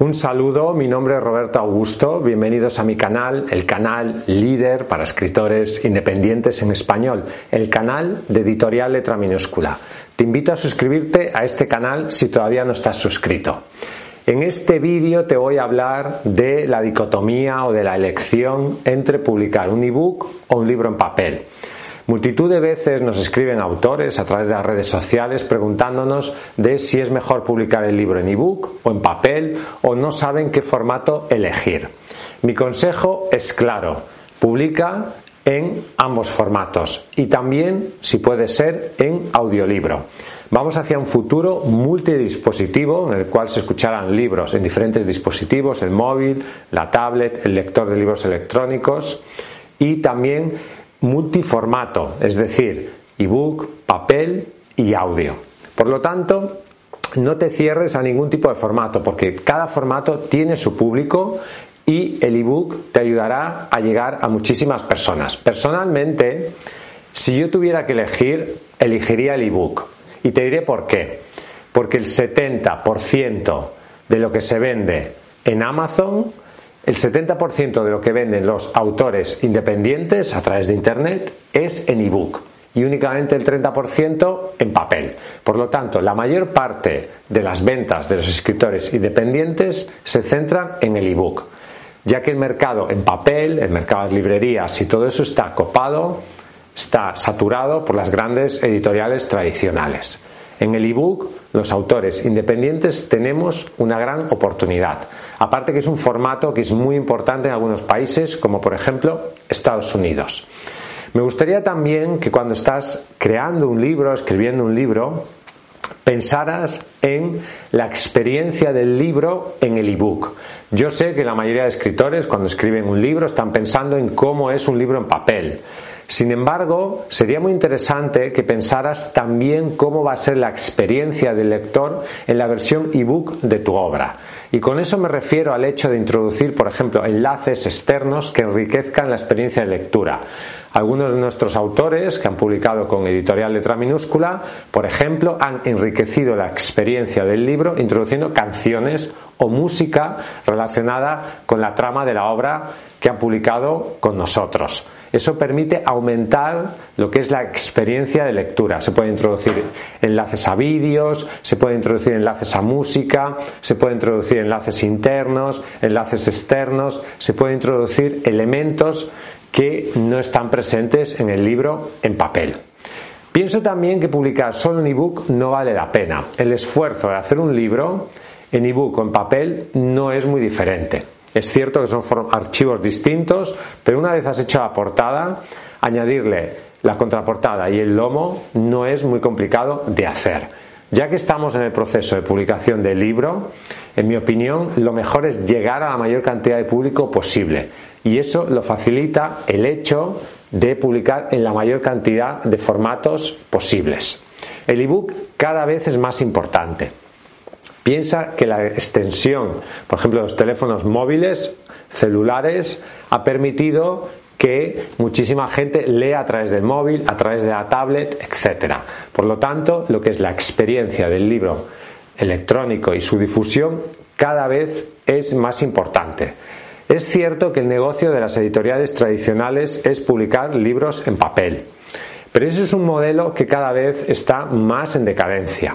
Un saludo, mi nombre es Roberto Augusto, bienvenidos a mi canal, el canal líder para escritores independientes en español, el canal de editorial letra minúscula. Te invito a suscribirte a este canal si todavía no estás suscrito. En este vídeo te voy a hablar de la dicotomía o de la elección entre publicar un ebook o un libro en papel. Multitud de veces nos escriben autores a través de las redes sociales preguntándonos de si es mejor publicar el libro en ebook o en papel o no saben qué formato elegir. Mi consejo es claro, publica en ambos formatos y también, si puede ser, en audiolibro. Vamos hacia un futuro multidispositivo en el cual se escucharán libros en diferentes dispositivos, el móvil, la tablet, el lector de libros electrónicos y también multiformato, es decir, ebook, papel y audio. Por lo tanto, no te cierres a ningún tipo de formato, porque cada formato tiene su público y el ebook te ayudará a llegar a muchísimas personas. Personalmente, si yo tuviera que elegir, elegiría el ebook. Y te diré por qué. Porque el 70% de lo que se vende en Amazon el 70% de lo que venden los autores independientes a través de Internet es en ebook y únicamente el 30% en papel. Por lo tanto, la mayor parte de las ventas de los escritores independientes se centran en el ebook, ya que el mercado en papel, el mercado de librerías y todo eso está copado, está saturado por las grandes editoriales tradicionales. En el ebook, los autores independientes tenemos una gran oportunidad. Aparte que es un formato que es muy importante en algunos países, como por ejemplo Estados Unidos. Me gustaría también que cuando estás creando un libro, escribiendo un libro, pensaras en la experiencia del libro en el ebook. Yo sé que la mayoría de escritores cuando escriben un libro están pensando en cómo es un libro en papel. Sin embargo, sería muy interesante que pensaras también cómo va a ser la experiencia del lector en la versión ebook de tu obra. Y con eso me refiero al hecho de introducir, por ejemplo, enlaces externos que enriquezcan la experiencia de lectura. Algunos de nuestros autores que han publicado con editorial letra minúscula, por ejemplo, han enriquecido la experiencia del libro introduciendo canciones o música relacionada con la trama de la obra que han publicado con nosotros. Eso permite aumentar lo que es la experiencia de lectura. Se pueden introducir enlaces a vídeos, se pueden introducir enlaces a música, se pueden introducir enlaces internos, enlaces externos, se pueden introducir elementos que no están presentes en el libro en papel. Pienso también que publicar solo un ebook no vale la pena. El esfuerzo de hacer un libro en ebook o en papel no es muy diferente. Es cierto que son archivos distintos, pero una vez has hecho la portada, añadirle la contraportada y el lomo no es muy complicado de hacer. Ya que estamos en el proceso de publicación del libro, en mi opinión, lo mejor es llegar a la mayor cantidad de público posible. Y eso lo facilita el hecho de publicar en la mayor cantidad de formatos posibles. El ebook cada vez es más importante. Piensa que la extensión, por ejemplo, de los teléfonos móviles, celulares, ha permitido que muchísima gente lea a través del móvil, a través de la tablet, etc. Por lo tanto, lo que es la experiencia del libro electrónico y su difusión cada vez es más importante. Es cierto que el negocio de las editoriales tradicionales es publicar libros en papel, pero eso es un modelo que cada vez está más en decadencia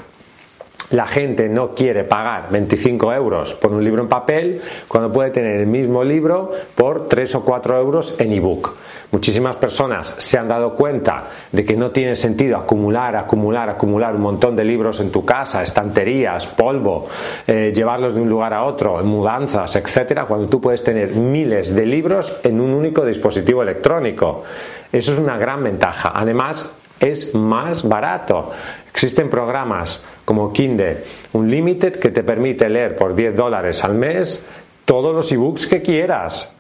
la gente no quiere pagar 25 euros por un libro en papel cuando puede tener el mismo libro por 3 o 4 euros en ebook. muchísimas personas se han dado cuenta de que no tiene sentido acumular, acumular, acumular un montón de libros en tu casa, estanterías, polvo, eh, llevarlos de un lugar a otro, mudanzas, etcétera, cuando tú puedes tener miles de libros en un único dispositivo electrónico. Eso es una gran ventaja. Además, es más barato. Existen programas como Kindle Unlimited que te permite leer por 10 dólares al mes todos los ebooks que quieras.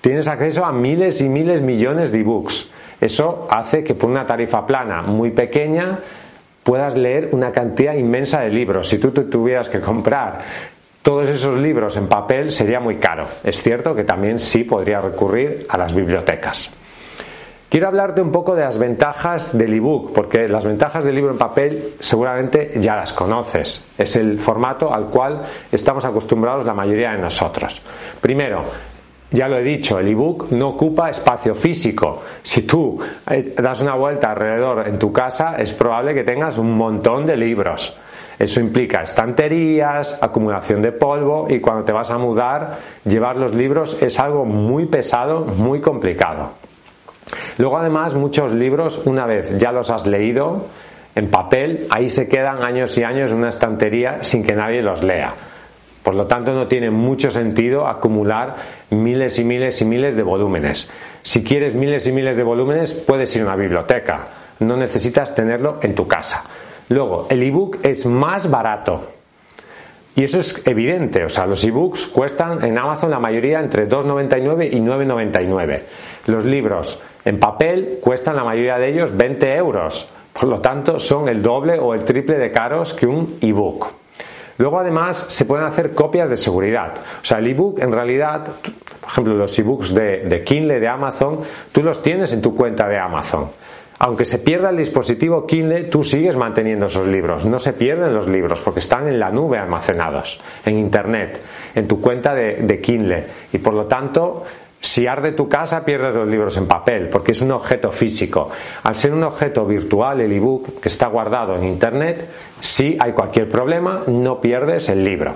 Tienes acceso a miles y miles millones de ebooks. Eso hace que por una tarifa plana muy pequeña puedas leer una cantidad inmensa de libros. Si tú tuvieras que comprar todos esos libros en papel sería muy caro. Es cierto que también sí podría recurrir a las bibliotecas. Quiero hablarte un poco de las ventajas del ebook, porque las ventajas del libro en papel seguramente ya las conoces. Es el formato al cual estamos acostumbrados la mayoría de nosotros. Primero, ya lo he dicho, el ebook no ocupa espacio físico. Si tú eh, das una vuelta alrededor en tu casa, es probable que tengas un montón de libros. Eso implica estanterías, acumulación de polvo y cuando te vas a mudar, llevar los libros es algo muy pesado, muy complicado. Luego además muchos libros, una vez ya los has leído en papel, ahí se quedan años y años en una estantería sin que nadie los lea. Por lo tanto, no tiene mucho sentido acumular miles y miles y miles de volúmenes. Si quieres miles y miles de volúmenes, puedes ir a una biblioteca. No necesitas tenerlo en tu casa. Luego, el ebook es más barato. Y eso es evidente, o sea, los ebooks cuestan en Amazon la mayoría entre 2,99 y 9,99. Los libros en papel cuestan la mayoría de ellos 20 euros, por lo tanto son el doble o el triple de caros que un ebook. Luego además se pueden hacer copias de seguridad. O sea, el ebook en realidad, por ejemplo, los ebooks de, de Kindle de Amazon, tú los tienes en tu cuenta de Amazon. Aunque se pierda el dispositivo Kindle, tú sigues manteniendo esos libros. No se pierden los libros porque están en la nube almacenados, en Internet, en tu cuenta de, Kindle. Y por lo tanto, si arde tu casa, pierdes los libros en papel, porque es un objeto físico. Al ser un objeto virtual, el ebook que está guardado en Internet, si hay cualquier problema, no pierdes el libro.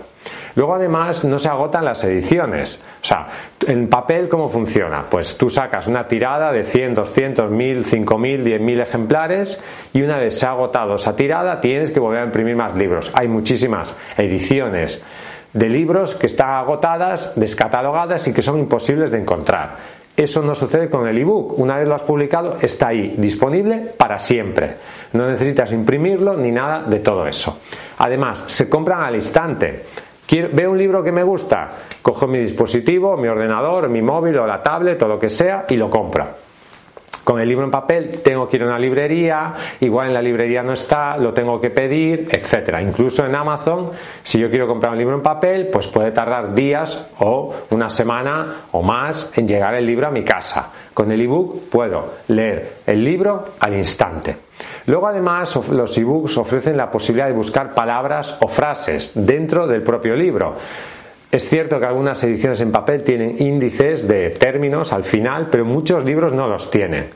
Luego además no se agotan las ediciones. O sea, en papel, ¿cómo funciona? Pues tú sacas una tirada de 100, 200, 1000, 5000, 10000 ejemplares y una vez se ha agotado esa tirada tienes que volver a imprimir más libros. Hay muchísimas ediciones de libros que están agotadas, descatalogadas y que son imposibles de encontrar. Eso no sucede con el ebook. Una vez lo has publicado, está ahí, disponible para siempre. No necesitas imprimirlo ni nada de todo eso. Además, se compran al instante veo un libro que me gusta, cojo mi dispositivo, mi ordenador, mi móvil o la tablet o lo que sea y lo compro. Con el libro en papel tengo que ir a una librería, igual en la librería no está, lo tengo que pedir, etcétera. Incluso en Amazon, si yo quiero comprar un libro en papel, pues puede tardar días o una semana o más en llegar el libro a mi casa. Con el ebook puedo leer el libro al instante. Luego además los ebooks ofrecen la posibilidad de buscar palabras o frases dentro del propio libro. Es cierto que algunas ediciones en papel tienen índices de términos al final, pero muchos libros no los tienen.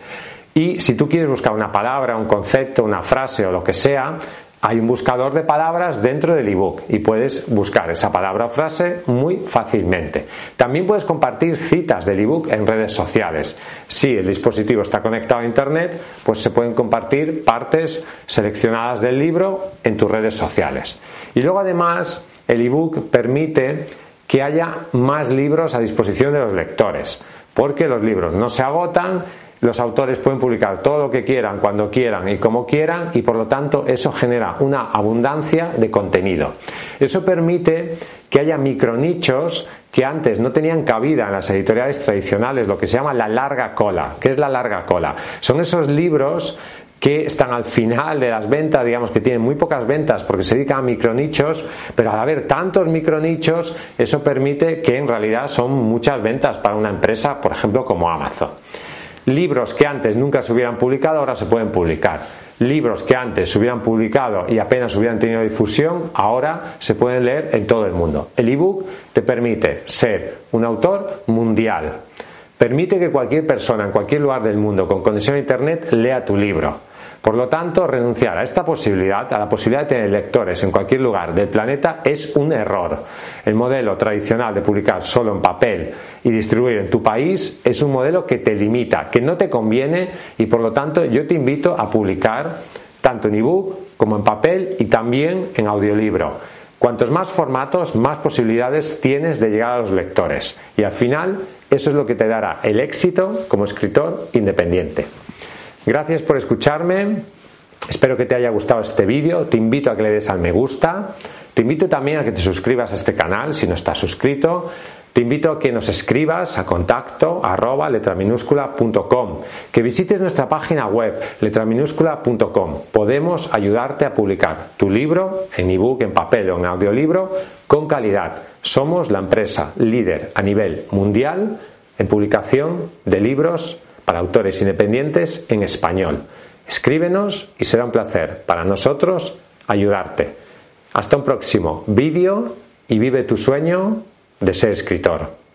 Y si tú quieres buscar una palabra, un concepto, una frase o lo que sea, hay un buscador de palabras dentro del ebook y puedes buscar esa palabra o frase muy fácilmente. También puedes compartir citas del ebook en redes sociales. Si el dispositivo está conectado a internet, pues se pueden compartir partes seleccionadas del libro en tus redes sociales. Y luego además el ebook permite que haya más libros a disposición de los lectores, porque los libros no se agotan, los autores pueden publicar todo lo que quieran, cuando quieran y como quieran, y por lo tanto eso genera una abundancia de contenido. Eso permite que haya micronichos que antes no tenían cabida en las editoriales tradicionales, lo que se llama la larga cola. ¿Qué es la larga cola? Son esos libros que están al final de las ventas, digamos que tienen muy pocas ventas porque se dedican a micronichos, pero al haber tantos micronichos, eso permite que en realidad son muchas ventas para una empresa, por ejemplo, como Amazon. Libros que antes nunca se hubieran publicado ahora se pueden publicar. Libros que antes se hubieran publicado y apenas hubieran tenido difusión, ahora se pueden leer en todo el mundo. El ebook te permite ser un autor mundial. Permite que cualquier persona en cualquier lugar del mundo con conexión a Internet lea tu libro. Por lo tanto, renunciar a esta posibilidad, a la posibilidad de tener lectores en cualquier lugar del planeta, es un error. El modelo tradicional de publicar solo en papel y distribuir en tu país es un modelo que te limita, que no te conviene y por lo tanto yo te invito a publicar tanto en ebook como en papel y también en audiolibro. Cuantos más formatos, más posibilidades tienes de llegar a los lectores. Y al final, eso es lo que te dará el éxito como escritor independiente. Gracias por escucharme. Espero que te haya gustado este vídeo. Te invito a que le des al me gusta. Te invito también a que te suscribas a este canal si no estás suscrito. Te invito a que nos escribas a contacto arroba letraminúscula.com, que visites nuestra página web letraminúscula.com. Podemos ayudarte a publicar tu libro en ebook, en papel o en audiolibro con calidad. Somos la empresa líder a nivel mundial en publicación de libros para autores independientes en español. Escríbenos y será un placer para nosotros ayudarte. Hasta un próximo vídeo y vive tu sueño de ser escritor.